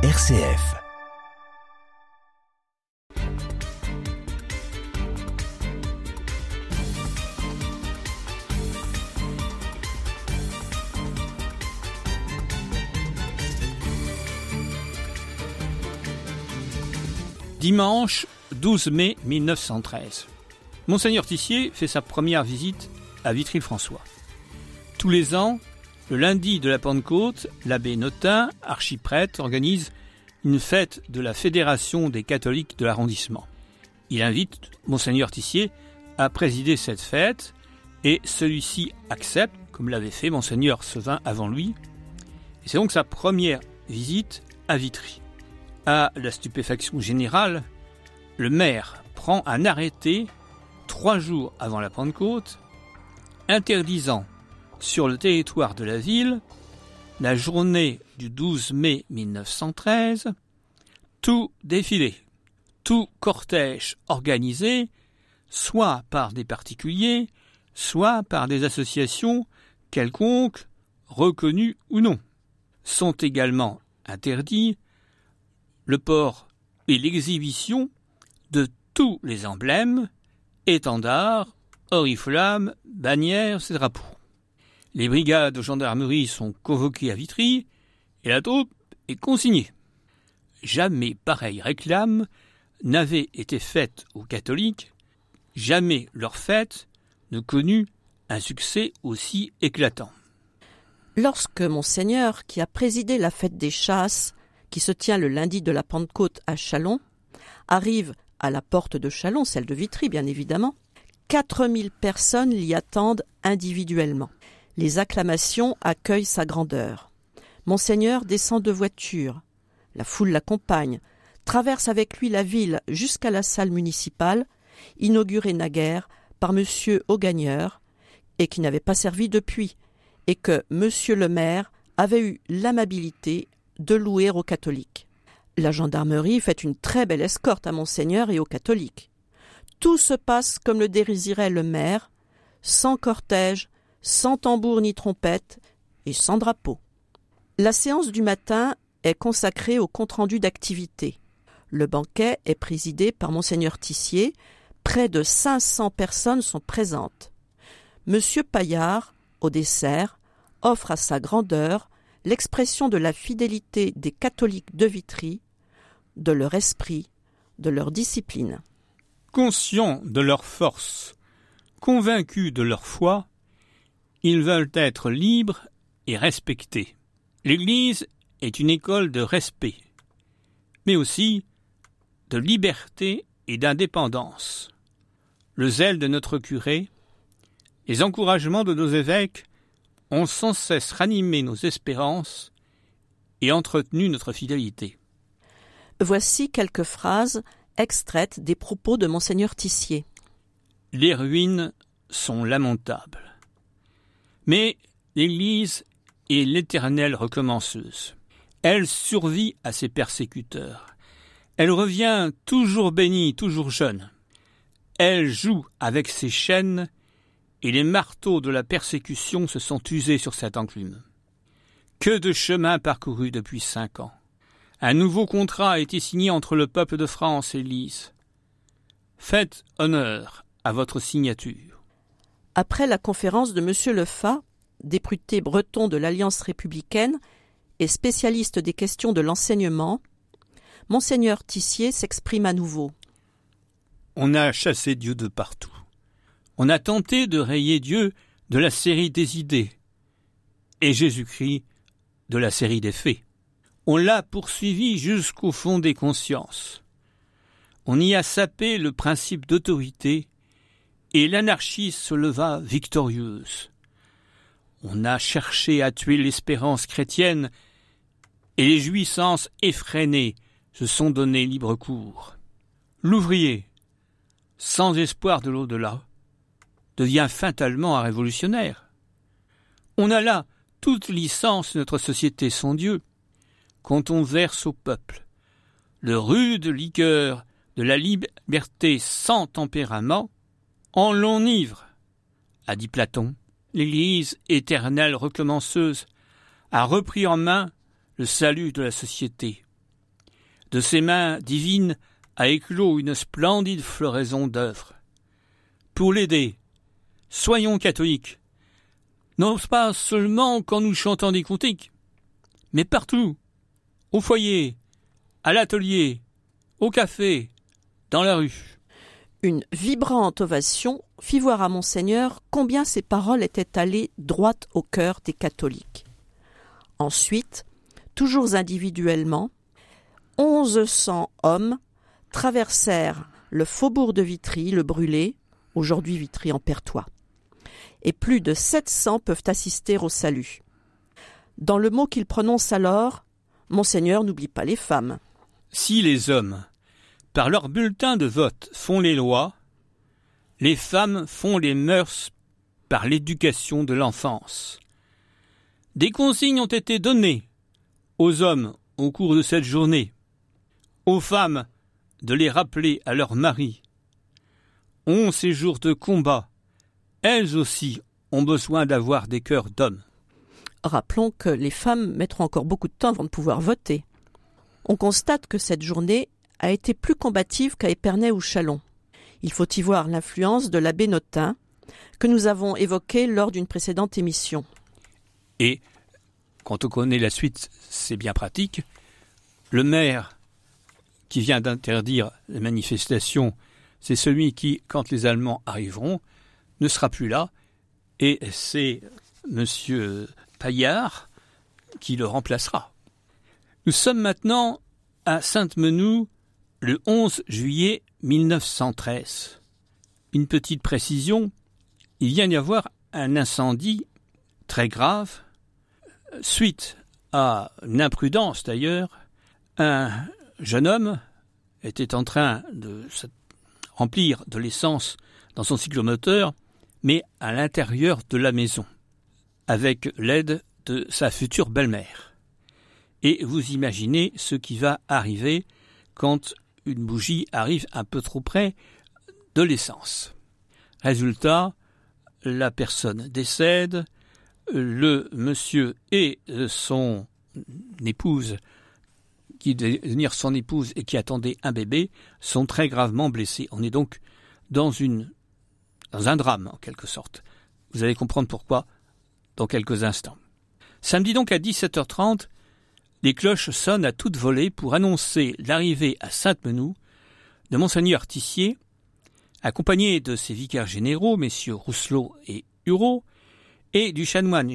RCF. Dimanche 12 mai 1913. Monseigneur Tissier fait sa première visite à Vitry-le-François. Tous les ans, le lundi de la Pentecôte, l'abbé Notin, archiprêtre, organise une fête de la Fédération des catholiques de l'arrondissement. Il invite Monseigneur Tissier à présider cette fête et celui-ci accepte, comme l'avait fait Monseigneur Sevin avant lui. C'est donc sa première visite à Vitry. À la stupéfaction générale, le maire prend un arrêté trois jours avant la Pentecôte interdisant sur le territoire de la ville, la journée du 12 mai 1913, tout défilé, tout cortège organisé, soit par des particuliers, soit par des associations quelconques, reconnues ou non, sont également interdits le port et l'exhibition de tous les emblèmes, étendards, oriflammes, bannières et drapeaux. Les brigades de gendarmerie sont convoquées à Vitry et la troupe est consignée. Jamais pareille réclame n'avait été faite aux catholiques, jamais leur fête ne connut un succès aussi éclatant. Lorsque Monseigneur, qui a présidé la fête des chasses, qui se tient le lundi de la Pentecôte à Chalon, arrive à la porte de Chalon, celle de Vitry bien évidemment, 4000 personnes l'y attendent individuellement. Les acclamations accueillent sa grandeur. Monseigneur descend de voiture. La foule l'accompagne, traverse avec lui la ville jusqu'à la salle municipale, inaugurée naguère par M. Augagneur, et qui n'avait pas servi depuis, et que M. le maire avait eu l'amabilité de louer aux catholiques. La gendarmerie fait une très belle escorte à Monseigneur et aux catholiques. Tout se passe comme le désirait le maire, sans cortège, sans tambour ni trompette et sans drapeau. La séance du matin est consacrée au compte-rendu d'activité. Le banquet est présidé par Monseigneur Tissier. Près de 500 personnes sont présentes. Monsieur Paillard, au dessert, offre à sa grandeur l'expression de la fidélité des catholiques de Vitry, de leur esprit, de leur discipline. Conscients de leur force, convaincus de leur foi, ils veulent être libres et respectés. L'Église est une école de respect, mais aussi de liberté et d'indépendance. Le zèle de notre curé, les encouragements de nos évêques ont sans cesse ranimé nos espérances et entretenu notre fidélité. Voici quelques phrases extraites des propos de monseigneur Tissier. Les ruines sont lamentables. Mais l'Église est l'éternelle recommenceuse. Elle survit à ses persécuteurs. Elle revient toujours bénie, toujours jeune. Elle joue avec ses chaînes, et les marteaux de la persécution se sont usés sur cette enclume. Que de chemin parcouru depuis cinq ans. Un nouveau contrat a été signé entre le peuple de France et l'Église. Faites honneur à votre signature. Après la conférence de M. Lefa, député breton de l'Alliance républicaine et spécialiste des questions de l'enseignement, Monseigneur Tissier s'exprime à nouveau. On a chassé Dieu de partout. On a tenté de rayer Dieu de la série des idées et Jésus-Christ de la série des faits. On l'a poursuivi jusqu'au fond des consciences. On y a sapé le principe d'autorité et l'anarchie se leva victorieuse. On a cherché à tuer l'espérance chrétienne, et les jouissances effrénées se sont donné libre cours. L'ouvrier, sans espoir de l'au-delà, devient fatalement un révolutionnaire. On a là toute licence de notre société son Dieu, quand on verse au peuple le rude liqueur de la liberté sans tempérament, en l'enivre, a dit Platon. L'Église éternelle recommenceuse a repris en main le salut de la société. De ses mains divines a éclos une splendide floraison d'œuvres. Pour l'aider, soyons catholiques, non pas seulement quand nous chantons des cantiques, mais partout, au foyer, à l'atelier, au café, dans la rue. Une vibrante ovation fit voir à monseigneur combien ces paroles étaient allées droite au cœur des catholiques. Ensuite, toujours individuellement, onze cents hommes traversèrent le faubourg de Vitry, le brûlé, aujourd'hui Vitry en Pertois. Et plus de sept cents peuvent assister au salut. Dans le mot qu'il prononce alors, Monseigneur n'oublie pas les femmes. Si les hommes, par leur bulletin de vote, font les lois, les femmes font les mœurs par l'éducation de l'enfance. Des consignes ont été données aux hommes au cours de cette journée, aux femmes de les rappeler à leurs maris. Ont ces jours de combat, elles aussi ont besoin d'avoir des cœurs d'hommes. Rappelons que les femmes mettront encore beaucoup de temps avant de pouvoir voter. On constate que cette journée a été plus combative qu'à Épernay ou Chalon. Il faut y voir l'influence de l'abbé Notin, que nous avons évoqué lors d'une précédente émission. Et, quand on connaît la suite, c'est bien pratique, le maire qui vient d'interdire les manifestations, c'est celui qui, quand les Allemands arriveront, ne sera plus là, et c'est M. Paillard qui le remplacera. Nous sommes maintenant à Sainte-Menou le 11 juillet 1913. Une petite précision, il vient d'y avoir un incendie très grave, suite à une imprudence d'ailleurs, un jeune homme était en train de remplir de l'essence dans son cyclomoteur, mais à l'intérieur de la maison, avec l'aide de sa future belle-mère. Et vous imaginez ce qui va arriver quand une bougie arrive un peu trop près de l'essence. Résultat, la personne décède, le monsieur et son épouse, qui devenir son épouse et qui attendait un bébé, sont très gravement blessés. On est donc dans une dans un drame en quelque sorte. Vous allez comprendre pourquoi dans quelques instants. Samedi donc à 17h30, les cloches sonnent à toute volée pour annoncer l'arrivée à Sainte-Menou de Monseigneur Tissier, accompagné de ses vicaires généraux, messieurs Rousselot et Hureau, et du chanoine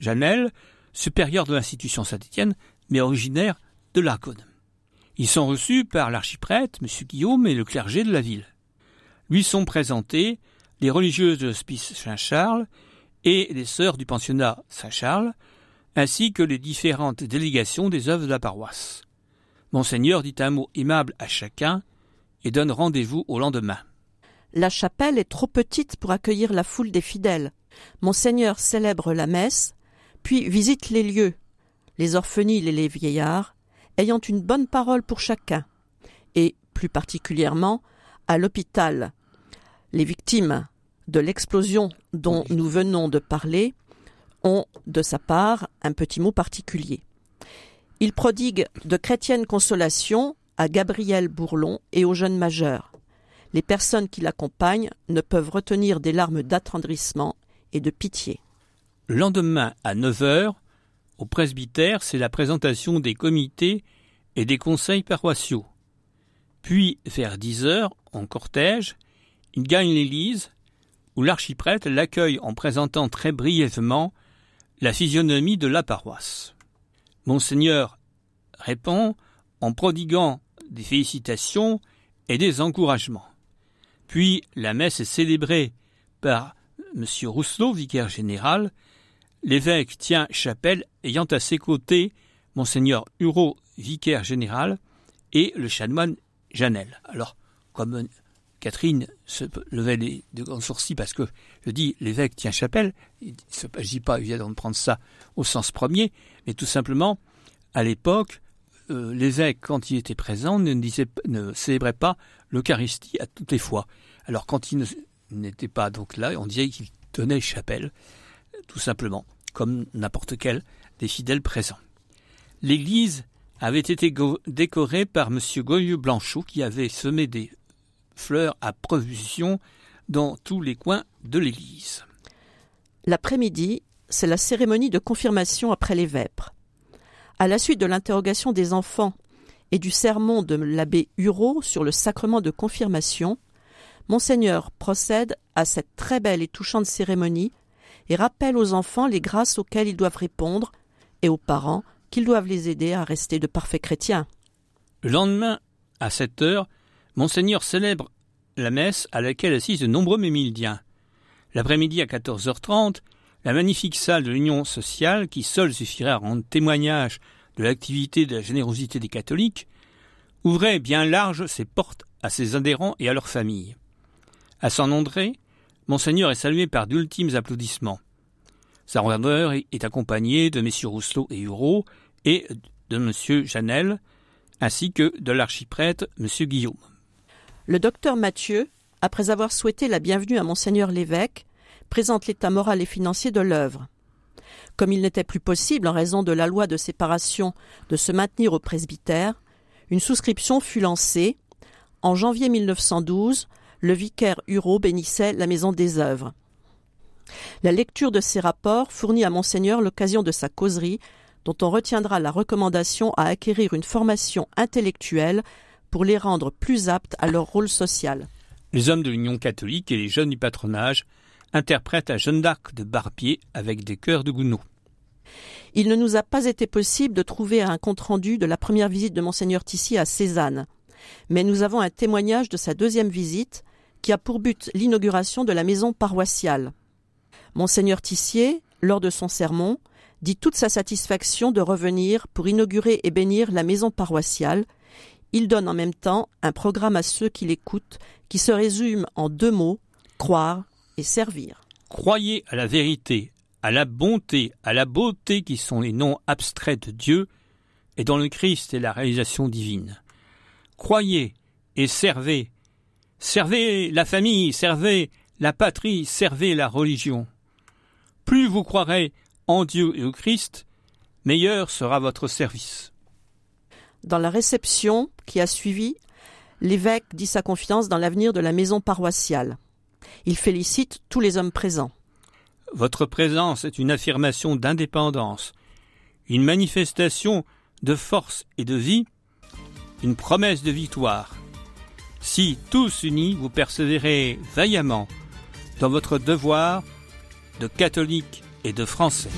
Janel, supérieur de l'institution Saint-Étienne, mais originaire de l'Argonne. Ils sont reçus par l'archiprêtre, M. Guillaume, et le clergé de la ville. Lui sont présentés les religieuses de l'hospice Saint-Charles et les sœurs du pensionnat Saint-Charles, ainsi que les différentes délégations des œuvres de la paroisse. Monseigneur dit un mot aimable à chacun et donne rendez-vous au lendemain. La chapelle est trop petite pour accueillir la foule des fidèles. Monseigneur célèbre la messe, puis visite les lieux, les orphelines et les vieillards, ayant une bonne parole pour chacun, et plus particulièrement à l'hôpital. Les victimes de l'explosion dont nous venons de parler ont, de sa part, un petit mot particulier. Il prodigue de chrétiennes consolations à Gabriel Bourlon et aux jeunes majeurs. Les personnes qui l'accompagnent ne peuvent retenir des larmes d'attendrissement et de pitié. Le lendemain, à 9 heures, au presbytère, c'est la présentation des comités et des conseils paroissiaux. Puis, vers 10 heures, en cortège, il gagne l'église, où l'archiprêtre l'accueille en présentant très brièvement la physionomie de la paroisse. Monseigneur répond en prodiguant des félicitations et des encouragements. Puis la messe est célébrée par M. Rousselot, vicaire général. L'évêque tient chapelle ayant à ses côtés Monseigneur Hureau, vicaire général, et le chanoine Janel. Alors, comme Catherine se levait les de grands sourcils parce que je dis l'évêque tient chapelle. Je ne dis pas évidemment de prendre ça au sens premier, mais tout simplement, à l'époque, euh, l'évêque, quand il était présent, ne, célébrait pas l'Eucharistie à toutes les fois. Alors quand il n'était pas donc là, on disait qu'il tenait chapelle, tout simplement, comme n'importe quel des fidèles présents. L'Église avait été décoré par M. Goyeux Blanchot qui avait semé des fleurs à profusion dans tous les coins de l'église. L'après-midi, c'est la cérémonie de confirmation après les vêpres. À la suite de l'interrogation des enfants et du sermon de l'abbé Hureau sur le sacrement de confirmation, Monseigneur procède à cette très belle et touchante cérémonie et rappelle aux enfants les grâces auxquelles ils doivent répondre et aux parents qu'ils doivent les aider à rester de parfaits chrétiens. Le lendemain, à cette heure, Monseigneur célèbre la messe à laquelle assistent de nombreux mémildiens. L'après-midi à 14h30, la magnifique salle de l'Union sociale, qui seule suffirait à rendre témoignage de l'activité et de la générosité des catholiques, ouvrait bien large ses portes à ses adhérents et à leurs familles. À San André, Monseigneur est salué par d'ultimes applaudissements. Sa rondeur est accompagné de messieurs Rousselot et Hureau et de M. Janel, ainsi que de l'archiprêtre M. Guillaume. Le docteur Mathieu, après avoir souhaité la bienvenue à Monseigneur l'évêque, présente l'état moral et financier de l'œuvre. Comme il n'était plus possible, en raison de la loi de séparation, de se maintenir au presbytère, une souscription fut lancée. En janvier 1912, le vicaire Hureau bénissait la maison des œuvres. La lecture de ces rapports fournit à Monseigneur l'occasion de sa causerie, dont on retiendra la recommandation à acquérir une formation intellectuelle pour les rendre plus aptes à leur rôle social. Les hommes de l'Union catholique et les jeunes du patronage interprètent à Jeanne d'Arc de Barbier avec des cœurs de Gounod. Il ne nous a pas été possible de trouver un compte-rendu de la première visite de Monseigneur Tissy à Cézanne, mais nous avons un témoignage de sa deuxième visite qui a pour but l'inauguration de la maison paroissiale. Monseigneur Tissier, lors de son sermon, dit toute sa satisfaction de revenir pour inaugurer et bénir la maison paroissiale. Il donne en même temps un programme à ceux qui l'écoutent qui se résume en deux mots croire et servir. Croyez à la vérité, à la bonté, à la beauté qui sont les noms abstraits de Dieu, et dans le Christ est la réalisation divine. Croyez et servez. Servez la famille, servez la patrie, servez la religion. Plus vous croirez en Dieu et au Christ, meilleur sera votre service. Dans la réception qui a suivi, l'évêque dit sa confiance dans l'avenir de la maison paroissiale. Il félicite tous les hommes présents. Votre présence est une affirmation d'indépendance, une manifestation de force et de vie, une promesse de victoire. Si tous unis vous persévérez vaillamment dans votre devoir de catholique et de français.